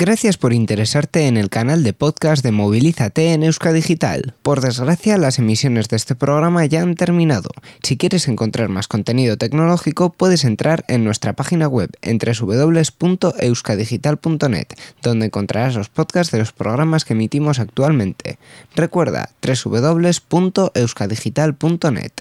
Gracias por interesarte en el canal de podcast de Movilízate en Digital. Por desgracia, las emisiones de este programa ya han terminado. Si quieres encontrar más contenido tecnológico, puedes entrar en nuestra página web en www.euskadigital.net, donde encontrarás los podcasts de los programas que emitimos actualmente. Recuerda www.euskadigital.net.